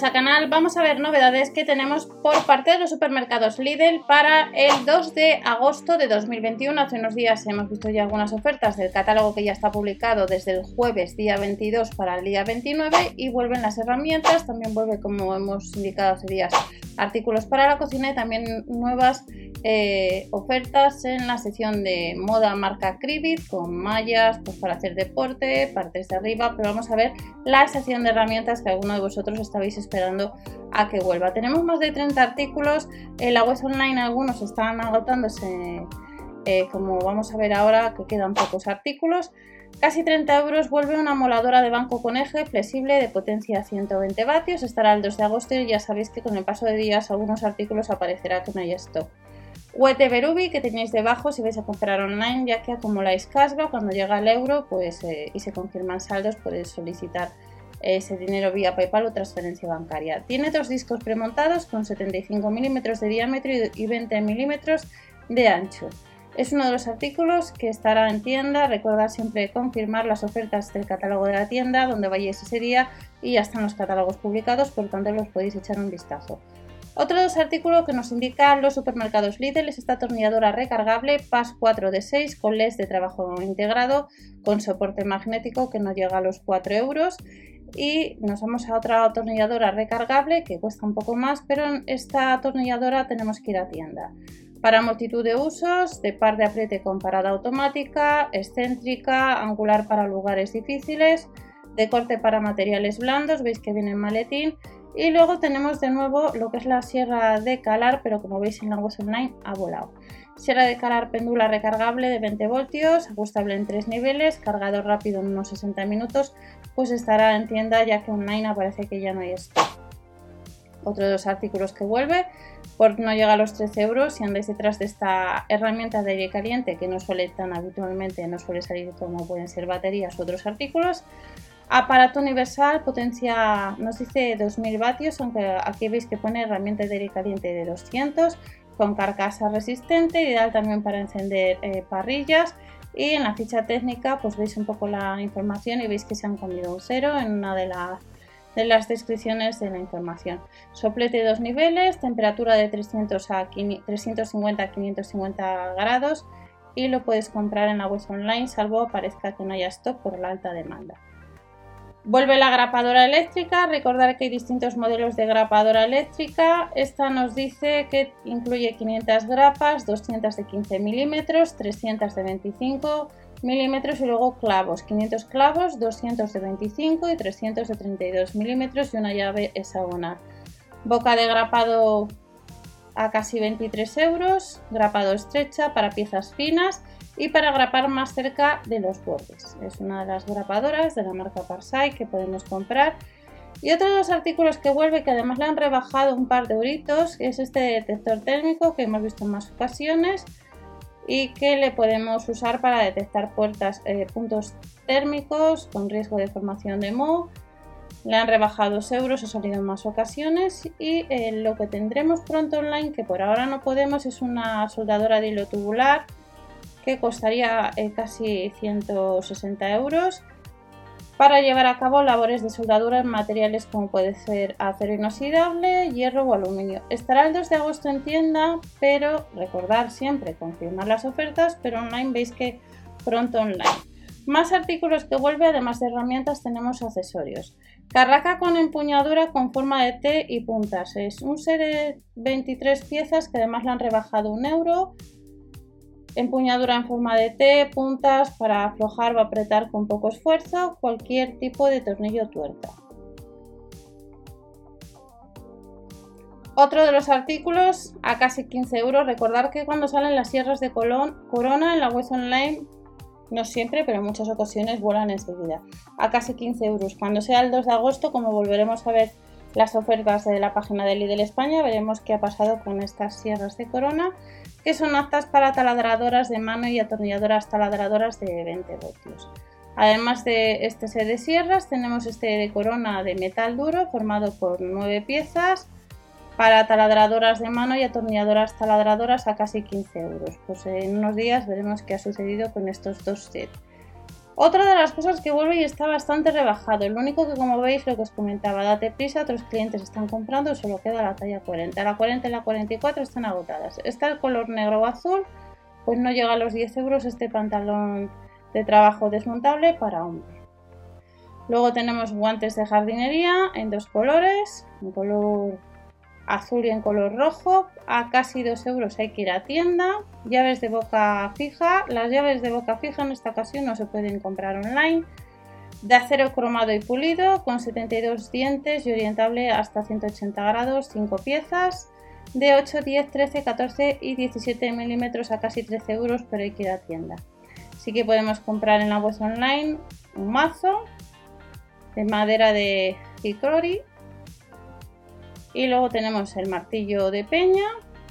bienvenidos al canal. Vamos a ver novedades que tenemos por parte de los supermercados Lidl para el 2 de agosto de 2021. Hace unos días hemos visto ya algunas ofertas del catálogo que ya está publicado desde el jueves día 22 para el día 29 y vuelven las herramientas. También vuelve, como hemos indicado hace días, artículos para la cocina y también nuevas eh, ofertas en la sección de moda marca Cribit con mallas pues para hacer deporte, partes de arriba, pero vamos a ver la sección de herramientas que alguno de vosotros estabais esperando a que vuelva. Tenemos más de 30 artículos, en la web online algunos están agotándose, eh, como vamos a ver ahora que quedan pocos artículos. Casi 30 euros vuelve una moladora de banco con eje flexible de potencia 120 vatios. Estará el 2 de agosto y ya sabéis que con el paso de días algunos artículos aparecerá que no hay stock. De Berubi que tenéis debajo si vais a comprar online ya que acumuláis cashback cuando llega el euro pues, eh, y se confirman saldos podéis solicitar ese dinero vía PayPal o transferencia bancaria. Tiene dos discos premontados con 75 milímetros de diámetro y 20 milímetros de ancho. Es uno de los artículos que estará en tienda. Recordad siempre confirmar las ofertas del catálogo de la tienda donde vayáis ese día y ya están los catálogos publicados, por tanto los podéis echar un vistazo. Otro de los artículos que nos indican los supermercados Lidl es esta atornilladora recargable PAS 4 de 6 con LEDs de trabajo integrado con soporte magnético que no llega a los 4 euros y nos vamos a otra atornilladora recargable que cuesta un poco más, pero en esta atornilladora tenemos que ir a tienda. Para multitud de usos, de par de apriete con parada automática, excéntrica, angular para lugares difíciles, de corte para materiales blandos, veis que viene en maletín. Y luego tenemos de nuevo lo que es la sierra de calar, pero como veis en la web online ha volado. Sierra de calar pendular recargable de 20 voltios, ajustable en tres niveles, cargado rápido en unos 60 minutos, pues estará en tienda ya que online aparece que ya no hay stock. Otro de los artículos que vuelve, por no llega a los 13 euros, si andáis detrás de esta herramienta de aire caliente que no suele tan habitualmente, no suele salir como pueden ser baterías u otros artículos. Aparato universal, potencia nos dice 2000 vatios, aunque aquí veis que pone herramienta de aire caliente de 200 con carcasa resistente, ideal también para encender eh, parrillas y en la ficha técnica pues veis un poco la información y veis que se han comido un cero en una de, de las descripciones de la información. Soplete de dos niveles, temperatura de 300 a 350 a 550 grados y lo puedes comprar en la web online salvo parezca que no haya stock por la alta demanda. Vuelve la grapadora eléctrica, recordar que hay distintos modelos de grapadora eléctrica. Esta nos dice que incluye 500 grapas, 200 de 15 milímetros, 300 de 25 milímetros y luego clavos, 500 clavos, 200 de 25 y 300 de 32 milímetros y una llave hexagonal. Boca de grapado a casi 23 euros, grapado estrecha para piezas finas y para grapar más cerca de los bordes. Es una de las grapadoras de la marca Parsai que podemos comprar. Y otro de los artículos que vuelve, que además le han rebajado un par de euritos, es este detector térmico que hemos visto en más ocasiones y que le podemos usar para detectar puertas, eh, puntos térmicos con riesgo de formación de moho. Le han rebajado 2 euros, ha salido en más ocasiones y eh, lo que tendremos pronto online, que por ahora no podemos, es una soldadora de hilo tubular que costaría eh, casi 160 euros para llevar a cabo labores de soldadura en materiales como puede ser acero inoxidable, hierro o aluminio. Estará el 2 de agosto en tienda, pero recordar siempre confirmar las ofertas, pero online veis que pronto online. Más artículos que vuelve, además de herramientas, tenemos accesorios. Carraca con empuñadura con forma de T y puntas. Es un set de 23 piezas que además le han rebajado un euro Empuñadura en forma de T, puntas para aflojar o apretar con poco esfuerzo, cualquier tipo de tornillo tuerca. Otro de los artículos a casi 15 euros. Recordar que cuando salen las sierras de corona en la web online, no siempre, pero en muchas ocasiones vuelan enseguida. A casi 15 euros. Cuando sea el 2 de agosto, como volveremos a ver las ofertas de la página de Lidl España, veremos qué ha pasado con estas sierras de corona que son aptas para taladradoras de mano y atornilladoras taladradoras de 20 voltios. Además de este set de sierras, tenemos este de corona de metal duro formado por 9 piezas para taladradoras de mano y atornilladoras taladradoras a casi 15 euros. Pues en unos días veremos qué ha sucedido con estos dos sets. Otra de las cosas que vuelve y está bastante rebajado. Lo único que como veis lo que os comentaba, date prisa, otros clientes están comprando solo queda la talla 40. La 40 y la 44 están agotadas. Está el color negro o azul, pues no llega a los 10 euros este pantalón de trabajo desmontable para hombre. Luego tenemos guantes de jardinería en dos colores, en color azul y en color rojo. A casi 2 euros hay que ir a tienda. Llaves de boca fija. Las llaves de boca fija en esta ocasión no se pueden comprar online. De acero cromado y pulido con 72 dientes y orientable hasta 180 grados, 5 piezas. De 8, 10, 13, 14 y 17 milímetros a casi 13 euros, pero hay que ir a tienda. Sí que podemos comprar en la web online un mazo de madera de hickory y luego tenemos el martillo de peña,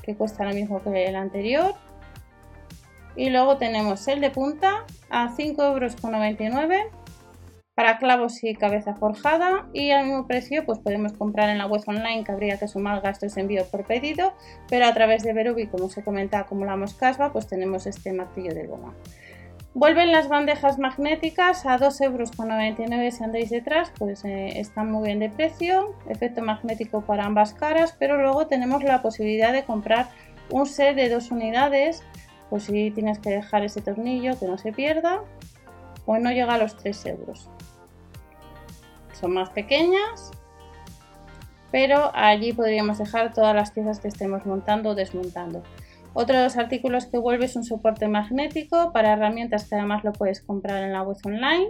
que cuesta lo mismo que el anterior. Y luego tenemos el de punta a 5,99 euros para clavos y cabeza forjada. Y al mismo precio pues podemos comprar en la web online que habría que sumar gastos de envío por pedido. Pero a través de Verubi, como se comenta, acumulamos casva, pues tenemos este martillo de goma. Vuelven las bandejas magnéticas a 2,99 euros si andáis detrás, pues eh, están muy bien de precio, efecto magnético para ambas caras, pero luego tenemos la posibilidad de comprar un set de dos unidades, pues si tienes que dejar ese tornillo que no se pierda, pues no llega a los 3 euros. Son más pequeñas, pero allí podríamos dejar todas las piezas que estemos montando o desmontando. Otro de los artículos que vuelve es un soporte magnético para herramientas que además lo puedes comprar en la web online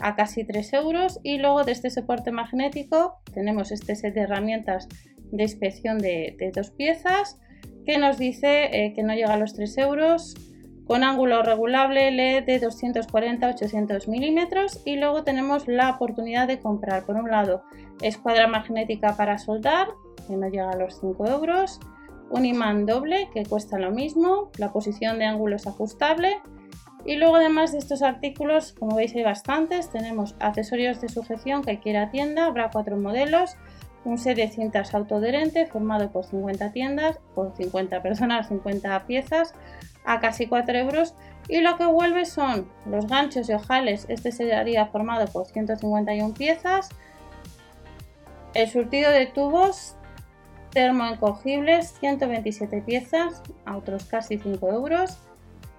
a casi 3 euros. Y luego de este soporte magnético tenemos este set de herramientas de inspección de, dos piezas que nos dice eh, que no llega a los 3 euros con ángulo regulable LED de 240-800 milímetros. Y luego tenemos la oportunidad de comprar por un lado escuadra magnética para soldar que no llega a los 5 euros un imán doble que cuesta lo mismo, la posición de ángulo es ajustable y luego además de estos artículos, como veis hay bastantes, tenemos accesorios de sujeción que hay que ir a tienda, habrá cuatro modelos, un set de cintas autoadherente formado por 50 tiendas, por 50 personas, 50 piezas, a casi 4 euros. Y lo que vuelve son los ganchos y ojales, este sería formado por 151 piezas, el surtido de tubos termoencogibles 127 piezas a otros casi 5 euros.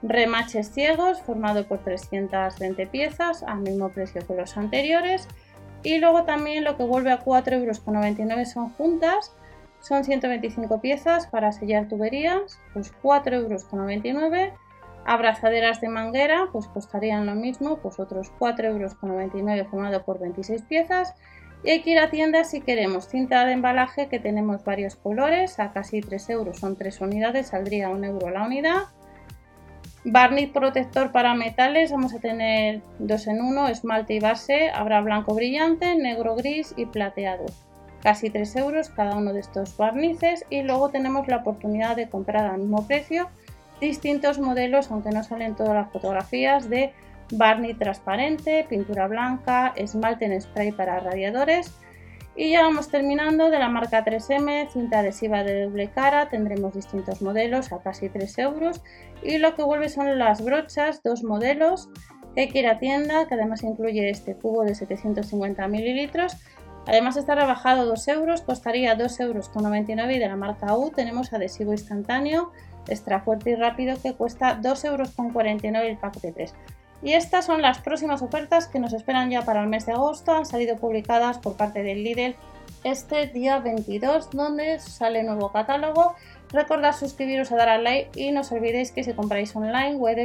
Remaches ciegos formado por 320 piezas al mismo precio que los anteriores. Y luego también lo que vuelve a 4,99 euros son juntas. Son 125 piezas para sellar tuberías pues 4,99 euros abrazaderas de manguera pues costarían lo mismo pues otros 4,99 euros formado por 26 piezas y hay que tienda si queremos cinta de embalaje que tenemos varios colores a casi 3 euros, son 3 unidades, saldría 1 euro la unidad. Barniz protector para metales, vamos a tener dos en uno, esmalte y base, habrá blanco brillante, negro gris y plateado. Casi 3 euros cada uno de estos barnices y luego tenemos la oportunidad de comprar al mismo precio distintos modelos, aunque no salen todas las fotografías, de barniz transparente, pintura blanca, esmalte en spray para radiadores. Y ya vamos terminando de la marca 3M, cinta adhesiva de doble cara, tendremos distintos modelos a casi 3 euros. Y lo que vuelve son las brochas, dos modelos, que tienda, que además incluye este cubo de 750 mililitros. Además está rebajado 2 euros, costaría 2,99 euros y de la marca U tenemos adhesivo instantáneo, extra fuerte y rápido que cuesta 2,49 euros el pack de 3. Y estas son las próximas ofertas que nos esperan ya para el mes de agosto. Han salido publicadas por parte del Lidl este día 22, donde sale nuevo catálogo. Recordad suscribiros a dar al like y no os olvidéis que si compráis online, web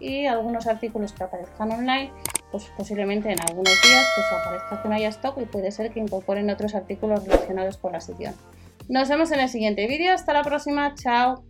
y algunos artículos que aparezcan online, pues posiblemente en algunos días pues aparezca que no haya stock y puede ser que incorporen otros artículos relacionados con la sección. Nos vemos en el siguiente vídeo. Hasta la próxima. Chao.